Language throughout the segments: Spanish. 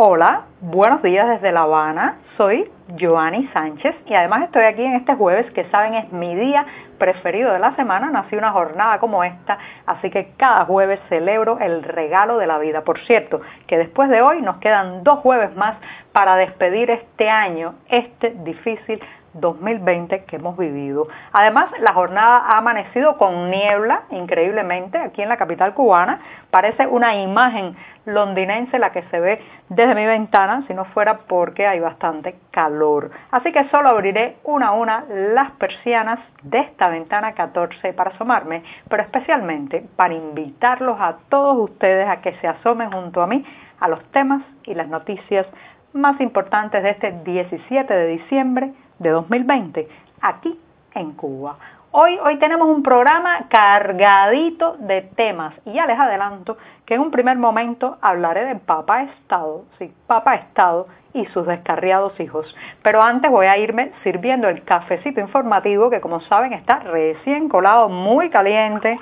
Hola, buenos días desde La Habana. Soy Joanny Sánchez y además estoy aquí en este jueves que saben es mi día preferido de la semana. Nací una jornada como esta, así que cada jueves celebro el regalo de la vida. Por cierto, que después de hoy nos quedan dos jueves más para despedir este año, este difícil 2020 que hemos vivido. Además, la jornada ha amanecido con niebla, increíblemente, aquí en la capital cubana. Parece una imagen londinense la que se ve desde mi ventana, si no fuera porque hay bastante calor. Así que solo abriré una a una las persianas de esta ventana 14 para asomarme, pero especialmente para invitarlos a todos ustedes a que se asomen junto a mí a los temas y las noticias más importantes de este 17 de diciembre de 2020 aquí en Cuba. Hoy, hoy tenemos un programa cargadito de temas y ya les adelanto que en un primer momento hablaré de Papá Estado, sí, Papá Estado y sus descarriados hijos. Pero antes voy a irme sirviendo el cafecito informativo que como saben está recién colado, muy caliente,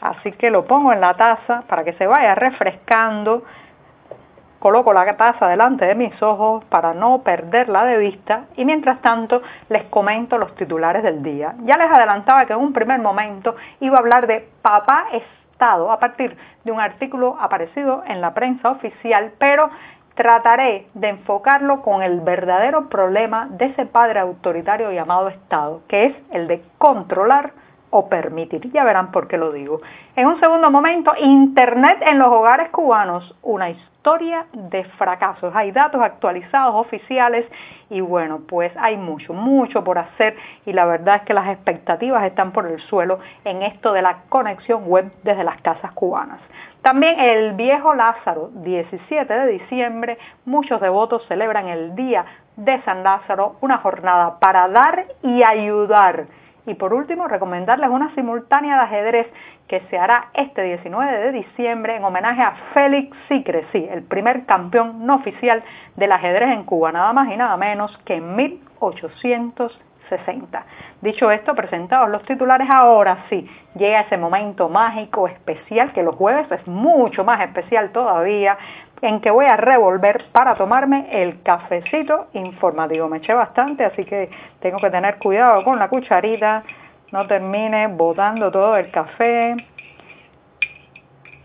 así que lo pongo en la taza para que se vaya refrescando Coloco la taza delante de mis ojos para no perderla de vista y mientras tanto les comento los titulares del día. Ya les adelantaba que en un primer momento iba a hablar de papá Estado a partir de un artículo aparecido en la prensa oficial, pero trataré de enfocarlo con el verdadero problema de ese padre autoritario llamado Estado, que es el de controlar o permitir. Ya verán por qué lo digo. En un segundo momento, Internet en los hogares cubanos, una historia de fracasos. Hay datos actualizados oficiales y bueno, pues hay mucho, mucho por hacer y la verdad es que las expectativas están por el suelo en esto de la conexión web desde las casas cubanas. También el viejo Lázaro, 17 de diciembre, muchos devotos celebran el día de San Lázaro, una jornada para dar y ayudar. Y por último, recomendarles una simultánea de ajedrez que se hará este 19 de diciembre en homenaje a Félix Sicre, sí, el primer campeón no oficial del ajedrez en Cuba, nada más y nada menos que en 1860. Dicho esto, presentados los titulares, ahora sí, llega ese momento mágico, especial, que los jueves es mucho más especial todavía, en que voy a revolver para tomarme el cafecito informativo. Me eché bastante, así que tengo que tener cuidado con la cucharita no termine botando todo el café.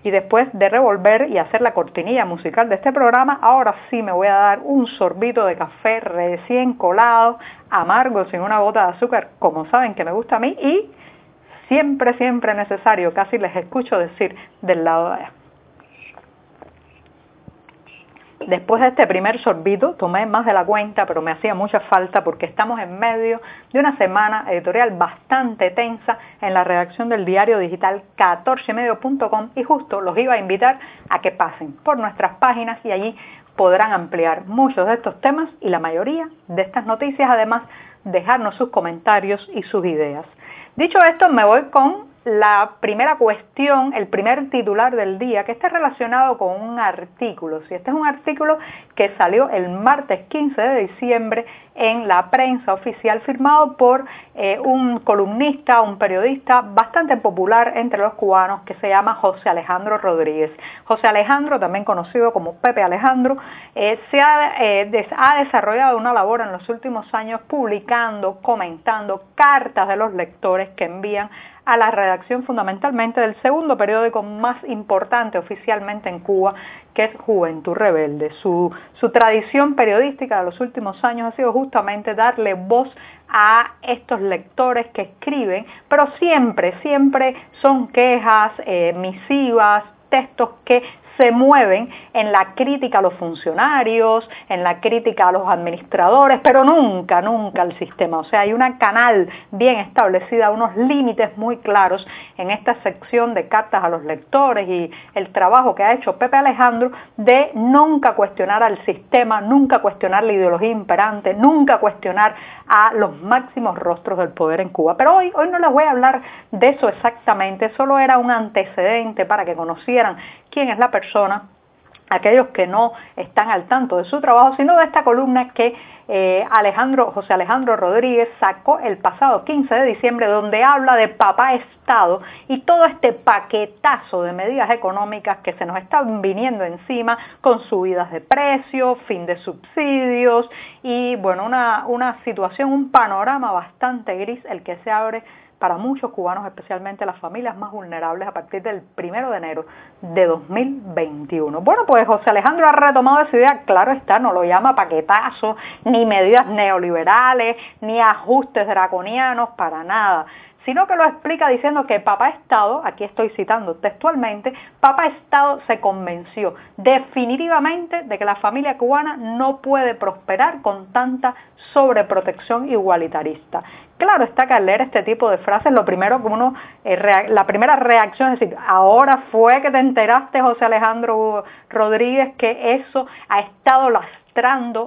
Y después de revolver y hacer la cortinilla musical de este programa, ahora sí me voy a dar un sorbito de café recién colado, amargo, sin una gota de azúcar, como saben que me gusta a mí, y siempre, siempre necesario, casi les escucho decir del lado de allá. Después de este primer sorbito, tomé más de la cuenta, pero me hacía mucha falta porque estamos en medio de una semana editorial bastante tensa en la redacción del diario digital 14medio.com y justo los iba a invitar a que pasen por nuestras páginas y allí podrán ampliar muchos de estos temas y la mayoría de estas noticias, además dejarnos sus comentarios y sus ideas. Dicho esto, me voy con la primera cuestión, el primer titular del día, que está relacionado con un artículo. Si este es un artículo que salió el martes 15 de diciembre en la prensa oficial, firmado por eh, un columnista, un periodista bastante popular entre los cubanos que se llama José Alejandro Rodríguez. José Alejandro, también conocido como Pepe Alejandro, eh, se ha, eh, ha desarrollado una labor en los últimos años publicando, comentando cartas de los lectores que envían a la redacción fundamentalmente del segundo periódico más importante oficialmente en Cuba, que es Juventud Rebelde. Su, su tradición periodística de los últimos años ha sido justamente darle voz a estos lectores que escriben, pero siempre, siempre son quejas, eh, misivas, textos que se mueven en la crítica a los funcionarios, en la crítica a los administradores, pero nunca, nunca al sistema. O sea, hay una canal bien establecida, unos límites muy claros en esta sección de cartas a los lectores y el trabajo que ha hecho Pepe Alejandro de nunca cuestionar al sistema, nunca cuestionar la ideología imperante, nunca cuestionar a los máximos rostros del poder en Cuba. Pero hoy, hoy no les voy a hablar de eso exactamente, solo era un antecedente para que conocieran quién es la persona aquellos que no están al tanto de su trabajo, sino de esta columna que eh, Alejandro, José Alejandro Rodríguez sacó el pasado 15 de diciembre, donde habla de papá Estado y todo este paquetazo de medidas económicas que se nos están viniendo encima con subidas de precios, fin de subsidios y bueno, una, una situación, un panorama bastante gris el que se abre para muchos cubanos, especialmente las familias más vulnerables, a partir del primero de enero de 2021. Bueno, pues José Alejandro ha retomado esa idea, claro está, no lo llama paquetazo, ni medidas neoliberales, ni ajustes draconianos, para nada sino que lo explica diciendo que Papá Estado, aquí estoy citando textualmente, Papá Estado se convenció definitivamente de que la familia cubana no puede prosperar con tanta sobreprotección igualitarista. Claro está que al leer este tipo de frases, lo primero que uno, eh, la primera reacción es decir, ahora fue que te enteraste, José Alejandro Rodríguez, que eso ha estado las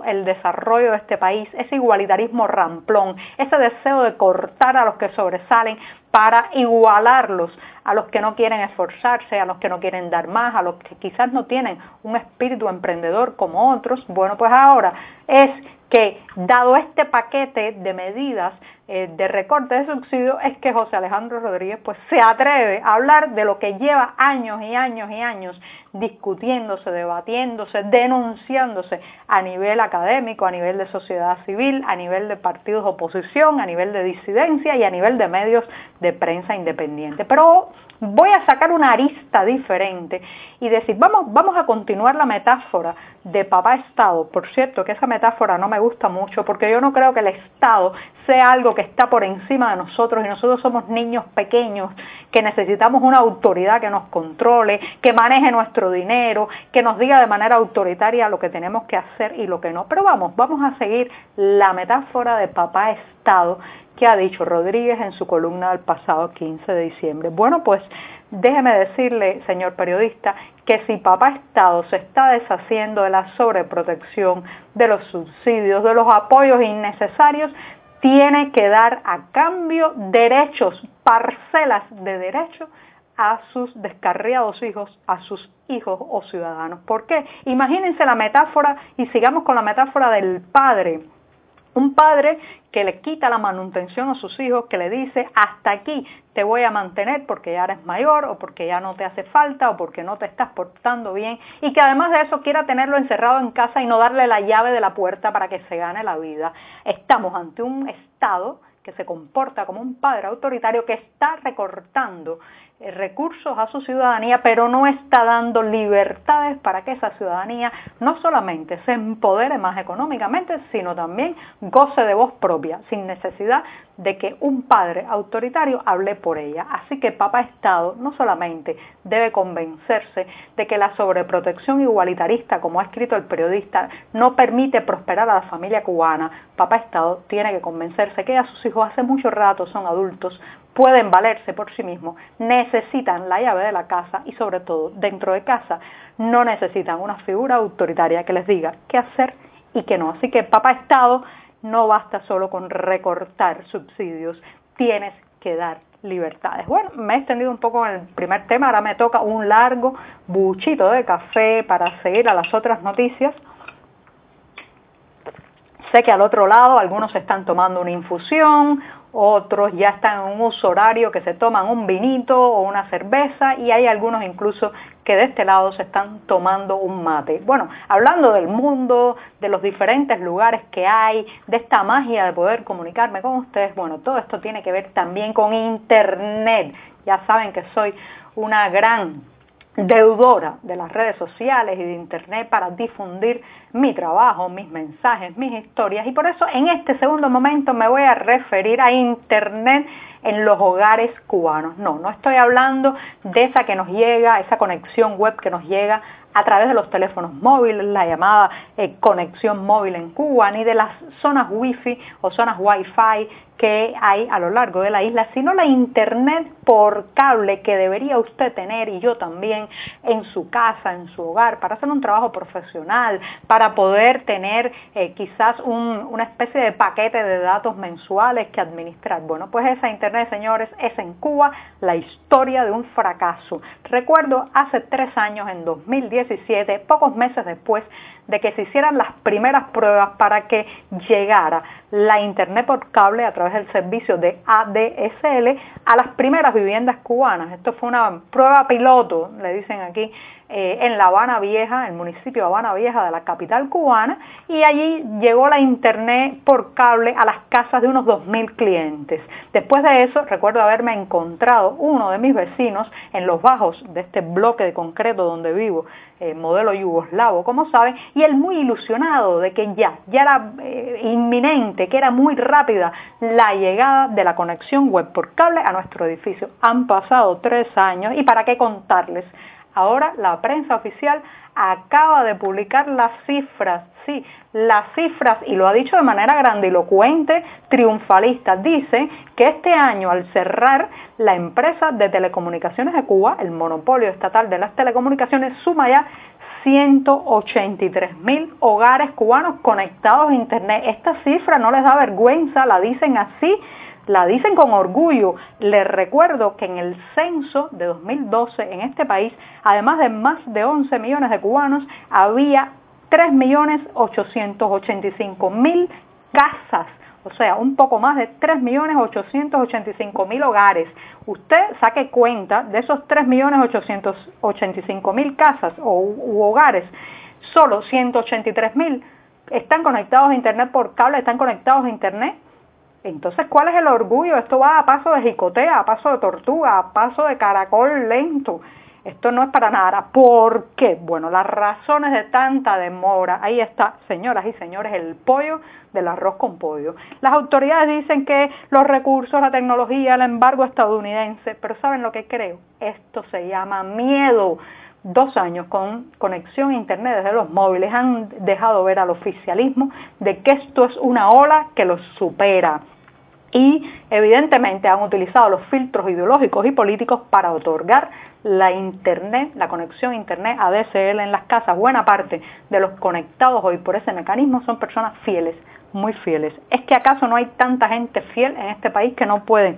el desarrollo de este país, ese igualitarismo ramplón, ese deseo de cortar a los que sobresalen para igualarlos a los que no quieren esforzarse, a los que no quieren dar más, a los que quizás no tienen un espíritu emprendedor como otros. Bueno, pues ahora es que dado este paquete de medidas eh, de recorte de subsidios es que José Alejandro Rodríguez pues se atreve a hablar de lo que lleva años y años y años discutiéndose, debatiéndose, denunciándose a nivel académico, a nivel de sociedad civil, a nivel de partidos de oposición, a nivel de disidencia y a nivel de medios de prensa independiente. Pero voy a sacar una arista diferente y decir, vamos, vamos a continuar la metáfora de papá Estado. Por cierto, que esa metáfora no me gusta mucho porque yo no creo que el Estado sea algo que está por encima de nosotros y nosotros somos niños pequeños que necesitamos una autoridad que nos controle, que maneje dinero, que nos diga de manera autoritaria lo que tenemos que hacer y lo que no. Pero vamos, vamos a seguir la metáfora de papá Estado que ha dicho Rodríguez en su columna del pasado 15 de diciembre. Bueno, pues déjeme decirle, señor periodista, que si Papá Estado se está deshaciendo de la sobreprotección, de los subsidios, de los apoyos innecesarios, tiene que dar a cambio derechos, parcelas de derechos a sus descarriados hijos, a sus hijos o ciudadanos. ¿Por qué? Imagínense la metáfora y sigamos con la metáfora del padre un padre que le quita la manutención a sus hijos, que le dice, hasta aquí te voy a mantener porque ya eres mayor o porque ya no te hace falta o porque no te estás portando bien y que además de eso quiera tenerlo encerrado en casa y no darle la llave de la puerta para que se gane la vida. Estamos ante un Estado que se comporta como un padre autoritario que está recortando recursos a su ciudadanía, pero no está dando libertades para que esa ciudadanía no solamente se empodere más económicamente, sino también goce de voz propia, sin necesidad de que un padre autoritario hable por ella. Así que Papa Estado no solamente debe convencerse de que la sobreprotección igualitarista, como ha escrito el periodista, no permite prosperar a la familia cubana. Papa Estado tiene que convencerse que ya sus hijos hace mucho rato son adultos, pueden valerse por sí mismos, necesitan la llave de la casa y sobre todo dentro de casa no necesitan una figura autoritaria que les diga qué hacer y qué no. Así que Papa Estado no basta solo con recortar subsidios, tienes que dar libertades. Bueno, me he extendido un poco en el primer tema, ahora me toca un largo buchito de café para seguir a las otras noticias. Sé que al otro lado algunos están tomando una infusión, otros ya están en un uso horario que se toman un vinito o una cerveza y hay algunos incluso que de este lado se están tomando un mate. Bueno, hablando del mundo, de los diferentes lugares que hay, de esta magia de poder comunicarme con ustedes, bueno, todo esto tiene que ver también con Internet. Ya saben que soy una gran deudora de las redes sociales y de Internet para difundir mi trabajo, mis mensajes, mis historias. Y por eso en este segundo momento me voy a referir a Internet en los hogares cubanos. No, no estoy hablando de esa que nos llega, esa conexión web que nos llega a través de los teléfonos móviles, la llamada eh, conexión móvil en Cuba, ni de las zonas wifi o zonas wifi que hay a lo largo de la isla, sino la internet por cable que debería usted tener y yo también en su casa, en su hogar, para hacer un trabajo profesional, para poder tener eh, quizás una especie de paquete de datos mensuales que administrar. Bueno, pues esa Internet, señores, es en Cuba la historia de un fracaso. Recuerdo hace tres años, en 2017, pocos meses después de que se hicieran las primeras pruebas para que llegara la Internet por cable a través del servicio de ADSL a las primeras viviendas cubanas. Esto fue una prueba piloto, le dicen aquí, eh, en La Habana Vieja, el municipio de Habana Vieja de la capital cubana, y allí llegó la Internet por cable a las casas de unos 2.000 clientes. Después de eso, recuerdo haberme encontrado uno de mis vecinos en los bajos de este bloque de concreto donde vivo, eh, modelo yugoslavo, como saben, y él muy ilusionado de que ya, ya era eh, inminente, que era muy rápida la llegada de la conexión web por cable a nuestro edificio. Han pasado tres años y para qué contarles Ahora la prensa oficial acaba de publicar las cifras, sí, las cifras, y lo ha dicho de manera grandilocuente, triunfalista. Dice que este año, al cerrar la empresa de telecomunicaciones de Cuba, el monopolio estatal de las telecomunicaciones, suma ya 183 mil hogares cubanos conectados a Internet. Esta cifra no les da vergüenza, la dicen así la dicen con orgullo. Les recuerdo que en el censo de 2012 en este país, además de más de 11 millones de cubanos, había 3.885.000 casas, o sea, un poco más de 3.885.000 hogares. Usted saque cuenta de esos 3.885.000 casas o u hogares, solo 183.000 están conectados a Internet por cable, están conectados a Internet entonces, ¿cuál es el orgullo? Esto va a paso de jicotea, a paso de tortuga, a paso de caracol lento. Esto no es para nada. ¿Por qué? Bueno, las razones de tanta demora. Ahí está, señoras y señores, el pollo del arroz con pollo. Las autoridades dicen que los recursos, la tecnología, el embargo estadounidense, pero ¿saben lo que creo? Esto se llama miedo. Dos años con conexión a Internet desde los móviles han dejado ver al oficialismo de que esto es una ola que los supera y evidentemente han utilizado los filtros ideológicos y políticos para otorgar la internet, la conexión a internet ADSL en las casas. Buena parte de los conectados hoy por ese mecanismo son personas fieles, muy fieles. ¿Es que acaso no hay tanta gente fiel en este país que no pueden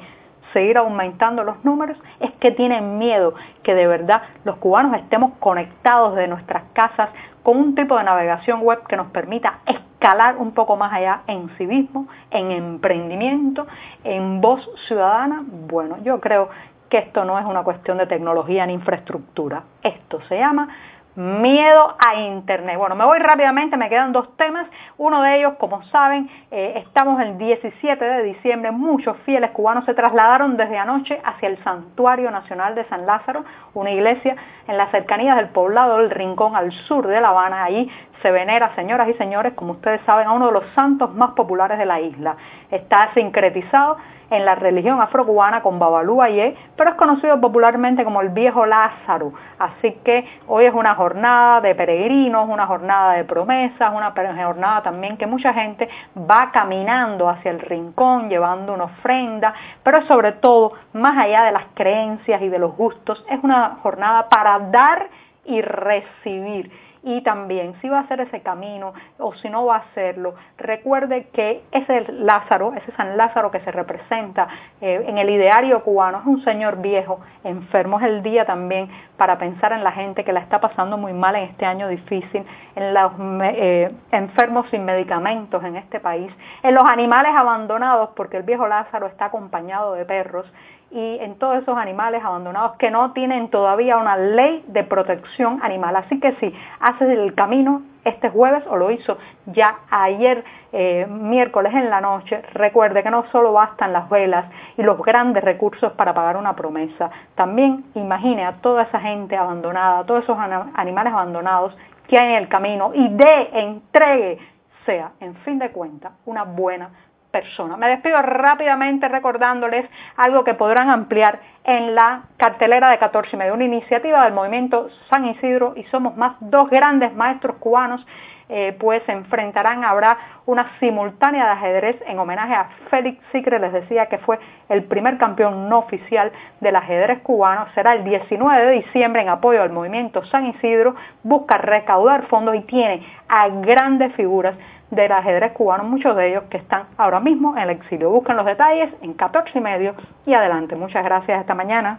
seguir aumentando los números? Es que tienen miedo que de verdad los cubanos estemos conectados de nuestras casas con un tipo de navegación web que nos permita escalar un poco más allá en civismo, en emprendimiento, en voz ciudadana. Bueno, yo creo que esto no es una cuestión de tecnología ni infraestructura. Esto se llama miedo a Internet. Bueno, me voy rápidamente, me quedan dos temas. Uno de ellos, como saben, eh, estamos el 17 de diciembre, muchos fieles cubanos se trasladaron desde anoche hacia el Santuario Nacional de San Lázaro, una iglesia en las cercanías del poblado del Rincón al sur de La Habana. Allí se venera, señoras y señores, como ustedes saben, a uno de los santos más populares de la isla. Está sincretizado en la religión afrocubana con Babalú Ayé, pero es conocido popularmente como el viejo Lázaro. Así que hoy es una jornada de peregrinos, una jornada de promesas, una jornada también que mucha gente va caminando hacia el rincón, llevando una ofrenda, pero sobre todo, más allá de las creencias y de los gustos, es una jornada para dar y recibir y también si va a hacer ese camino o si no va a hacerlo, recuerde que ese Lázaro, ese San Lázaro que se representa eh, en el ideario cubano, es un señor viejo, enfermo, es el día también para pensar en la gente que la está pasando muy mal en este año difícil, en los eh, enfermos sin medicamentos en este país, en los animales abandonados, porque el viejo Lázaro está acompañado de perros, y en todos esos animales abandonados que no tienen todavía una ley de protección animal. Así que si haces el camino este jueves o lo hizo ya ayer eh, miércoles en la noche, recuerde que no solo bastan las velas y los grandes recursos para pagar una promesa, también imagine a toda esa gente abandonada, a todos esos animales abandonados que hay en el camino y de, entregue, sea en fin de cuentas una buena me despido rápidamente recordándoles algo que podrán ampliar en la cartelera de 14 y medio, una iniciativa del movimiento San Isidro y somos más. Dos grandes maestros cubanos eh, pues se enfrentarán, habrá una simultánea de ajedrez en homenaje a Félix Sicre, les decía que fue el primer campeón no oficial del ajedrez cubano, será el 19 de diciembre en apoyo al movimiento San Isidro, busca recaudar fondos y tiene a grandes figuras del ajedrez cubano, muchos de ellos que están ahora mismo en el exilio. Busquen los detalles en 14 y medio y adelante. Muchas gracias esta mañana.